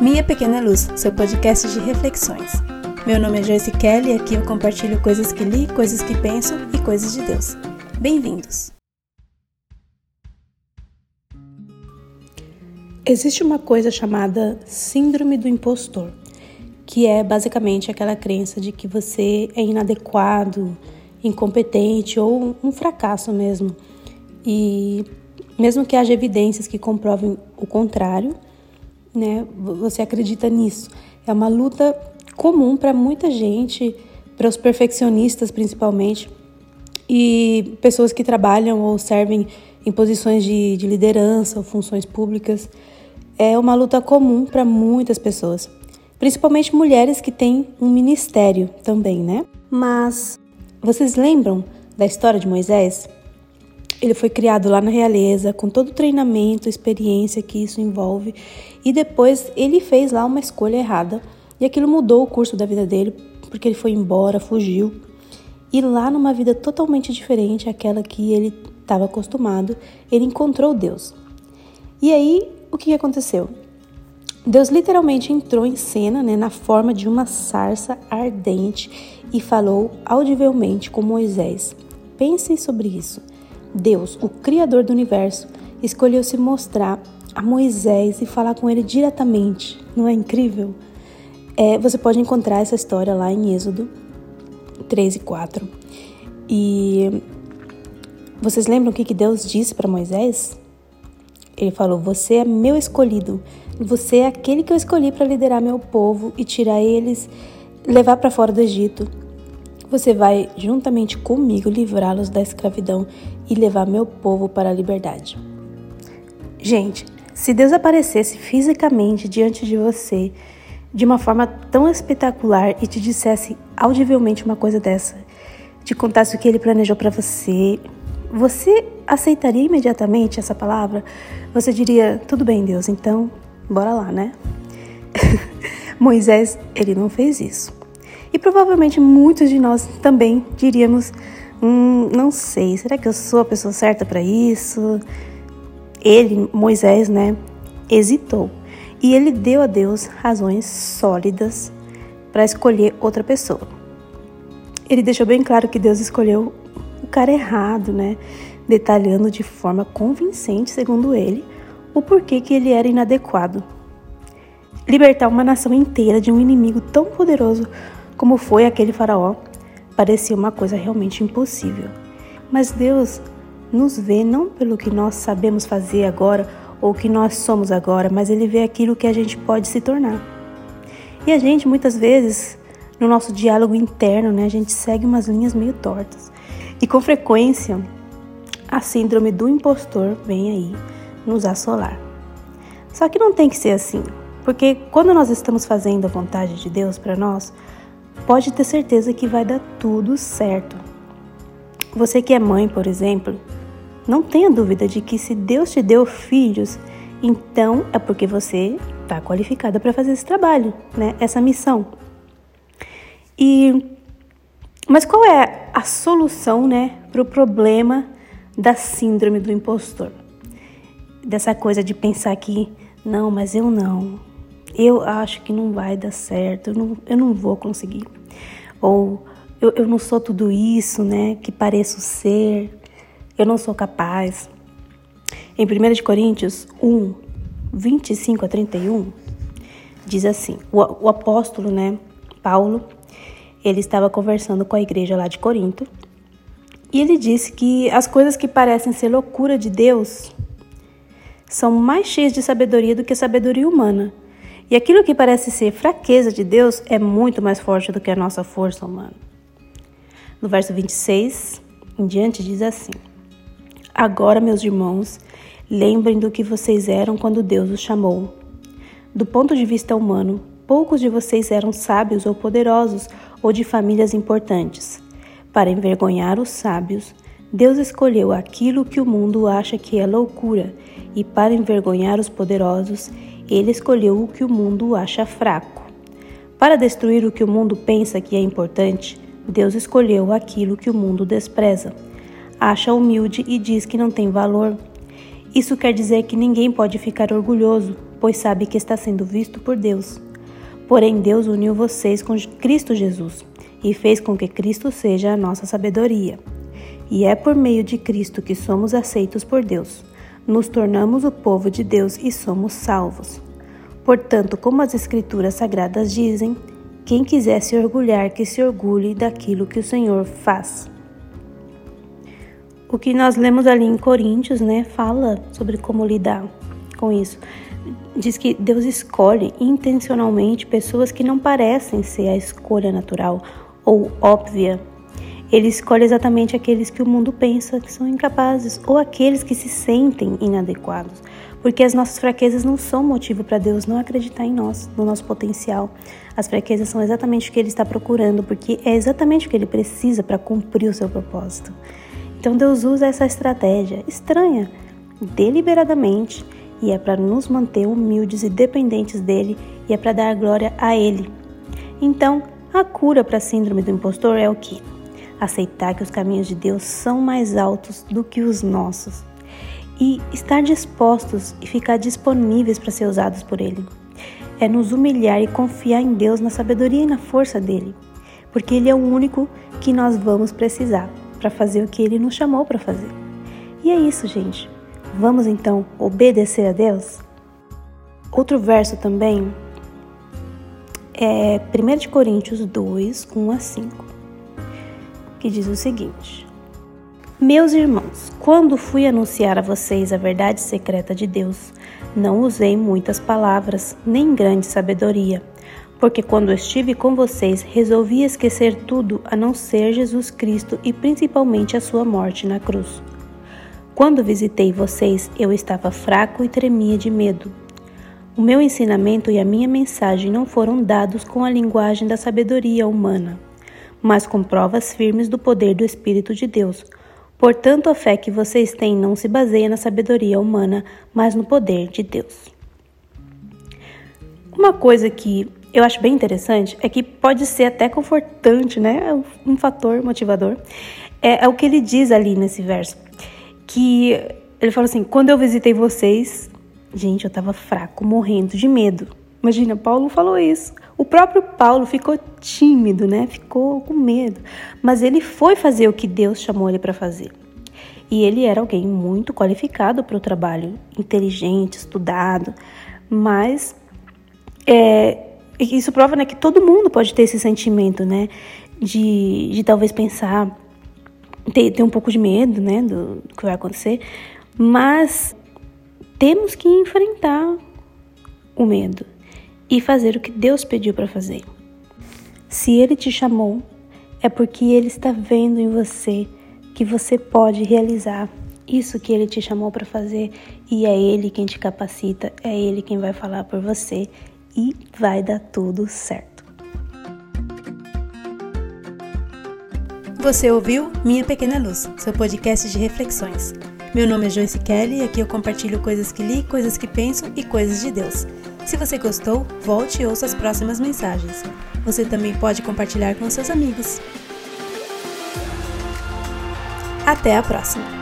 Minha Pequena Luz, seu podcast de reflexões. Meu nome é Joyce Kelly e aqui eu compartilho coisas que li, coisas que penso e coisas de Deus. Bem-vindos! Existe uma coisa chamada Síndrome do Impostor, que é basicamente aquela crença de que você é inadequado, incompetente ou um fracasso mesmo. E mesmo que haja evidências que comprovem o contrário, né? Você acredita nisso? É uma luta comum para muita gente, para os perfeccionistas principalmente, e pessoas que trabalham ou servem em posições de, de liderança ou funções públicas. É uma luta comum para muitas pessoas, principalmente mulheres que têm um ministério também, né? Mas vocês lembram da história de Moisés? Ele foi criado lá na realeza, com todo o treinamento, experiência que isso envolve, e depois ele fez lá uma escolha errada, e aquilo mudou o curso da vida dele, porque ele foi embora, fugiu, e lá numa vida totalmente diferente àquela que ele estava acostumado, ele encontrou Deus. E aí, o que aconteceu? Deus literalmente entrou em cena né, na forma de uma sarça ardente e falou audivelmente com Moisés. Pensem sobre isso. Deus, o Criador do universo, escolheu se mostrar a Moisés e falar com ele diretamente. Não é incrível? É, você pode encontrar essa história lá em Êxodo 3 e 4. E vocês lembram o que Deus disse para Moisés? Ele falou: Você é meu escolhido. Você é aquele que eu escolhi para liderar meu povo e tirar eles, levar para fora do Egito. Você vai, juntamente comigo, livrá-los da escravidão e levar meu povo para a liberdade. Gente, se Deus aparecesse fisicamente diante de você de uma forma tão espetacular e te dissesse audivelmente uma coisa dessa, te contasse o que ele planejou para você, você aceitaria imediatamente essa palavra? Você diria: "Tudo bem, Deus, então, bora lá, né?" Moisés, ele não fez isso. E provavelmente muitos de nós também diríamos: hum, não sei, será que eu sou a pessoa certa para isso? Ele, Moisés, né, hesitou. E ele deu a Deus razões sólidas para escolher outra pessoa. Ele deixou bem claro que Deus escolheu o cara errado, né? Detalhando de forma convincente, segundo ele, o porquê que ele era inadequado. Libertar uma nação inteira de um inimigo tão poderoso como foi aquele faraó, parecia uma coisa realmente impossível. Mas Deus nos vê não pelo que nós sabemos fazer agora ou que nós somos agora, mas Ele vê aquilo que a gente pode se tornar. E a gente, muitas vezes, no nosso diálogo interno, né, a gente segue umas linhas meio tortas. E com frequência, a síndrome do impostor vem aí nos assolar. Só que não tem que ser assim, porque quando nós estamos fazendo a vontade de Deus para nós, pode ter certeza que vai dar tudo certo. Você que é mãe, por exemplo, não tenha dúvida de que se Deus te deu filhos, então é porque você está qualificada para fazer esse trabalho, né? Essa missão. E mas qual é a solução, né, para o problema da síndrome do impostor? Dessa coisa de pensar que não, mas eu não, eu acho que não vai dar certo, eu não, eu não vou conseguir. Ou eu, eu não sou tudo isso, né, que pareço ser, eu não sou capaz. Em 1 Coríntios 1, 25 a 31, diz assim: o, o apóstolo, né, Paulo, ele estava conversando com a igreja lá de Corinto e ele disse que as coisas que parecem ser loucura de Deus são mais cheias de sabedoria do que sabedoria humana. E aquilo que parece ser fraqueza de Deus é muito mais forte do que a nossa força humana. No verso 26 em diante diz assim: Agora, meus irmãos, lembrem do que vocês eram quando Deus os chamou. Do ponto de vista humano, poucos de vocês eram sábios ou poderosos ou de famílias importantes. Para envergonhar os sábios, Deus escolheu aquilo que o mundo acha que é loucura, e para envergonhar os poderosos, ele escolheu o que o mundo acha fraco. Para destruir o que o mundo pensa que é importante, Deus escolheu aquilo que o mundo despreza. Acha humilde e diz que não tem valor. Isso quer dizer que ninguém pode ficar orgulhoso, pois sabe que está sendo visto por Deus. Porém, Deus uniu vocês com Cristo Jesus e fez com que Cristo seja a nossa sabedoria. E é por meio de Cristo que somos aceitos por Deus. Nos tornamos o povo de Deus e somos salvos. Portanto, como as Escrituras Sagradas dizem, quem quiser se orgulhar, que se orgulhe daquilo que o Senhor faz. O que nós lemos ali em Coríntios, né, fala sobre como lidar com isso. Diz que Deus escolhe intencionalmente pessoas que não parecem ser a escolha natural ou óbvia. Ele escolhe exatamente aqueles que o mundo pensa que são incapazes ou aqueles que se sentem inadequados porque as nossas fraquezas não são motivo para Deus não acreditar em nós, no nosso potencial. As fraquezas são exatamente o que Ele está procurando, porque é exatamente o que Ele precisa para cumprir o seu propósito. Então Deus usa essa estratégia estranha, deliberadamente, e é para nos manter humildes e dependentes dele, e é para dar glória a Ele. Então, a cura para a síndrome do impostor é o que? Aceitar que os caminhos de Deus são mais altos do que os nossos e estar dispostos e ficar disponíveis para ser usados por Ele. É nos humilhar e confiar em Deus, na sabedoria e na força dele, porque Ele é o único que nós vamos precisar para fazer o que Ele nos chamou para fazer. E é isso, gente. Vamos então obedecer a Deus? Outro verso também é 1 Coríntios 2, 1 a 5, que diz o seguinte: meus irmãos, quando fui anunciar a vocês a verdade secreta de Deus, não usei muitas palavras, nem grande sabedoria, porque quando estive com vocês resolvi esquecer tudo a não ser Jesus Cristo e principalmente a sua morte na cruz. Quando visitei vocês, eu estava fraco e tremia de medo. O meu ensinamento e a minha mensagem não foram dados com a linguagem da sabedoria humana, mas com provas firmes do poder do Espírito de Deus Portanto, a fé que vocês têm não se baseia na sabedoria humana, mas no poder de Deus. Uma coisa que eu acho bem interessante é que pode ser até confortante, né? Um fator motivador. É, é o que ele diz ali nesse verso. Que ele fala assim: quando eu visitei vocês, gente, eu tava fraco, morrendo de medo. Imagina, Paulo falou isso. O próprio Paulo ficou tímido, né? Ficou com medo, mas ele foi fazer o que Deus chamou ele para fazer. E ele era alguém muito qualificado para o trabalho, inteligente, estudado, mas é, isso prova né, que todo mundo pode ter esse sentimento, né? De, de talvez pensar, ter, ter um pouco de medo, né? Do, do que vai acontecer, mas temos que enfrentar o medo e fazer o que Deus pediu para fazer. Se Ele te chamou, é porque Ele está vendo em você que você pode realizar isso que Ele te chamou para fazer e é Ele quem te capacita, é Ele quem vai falar por você e vai dar tudo certo. Você ouviu Minha Pequena Luz, seu podcast de reflexões. Meu nome é Joyce Kelly e aqui eu compartilho coisas que li, coisas que penso e coisas de Deus. Se você gostou, volte e ouça as próximas mensagens. Você também pode compartilhar com seus amigos. Até a próxima!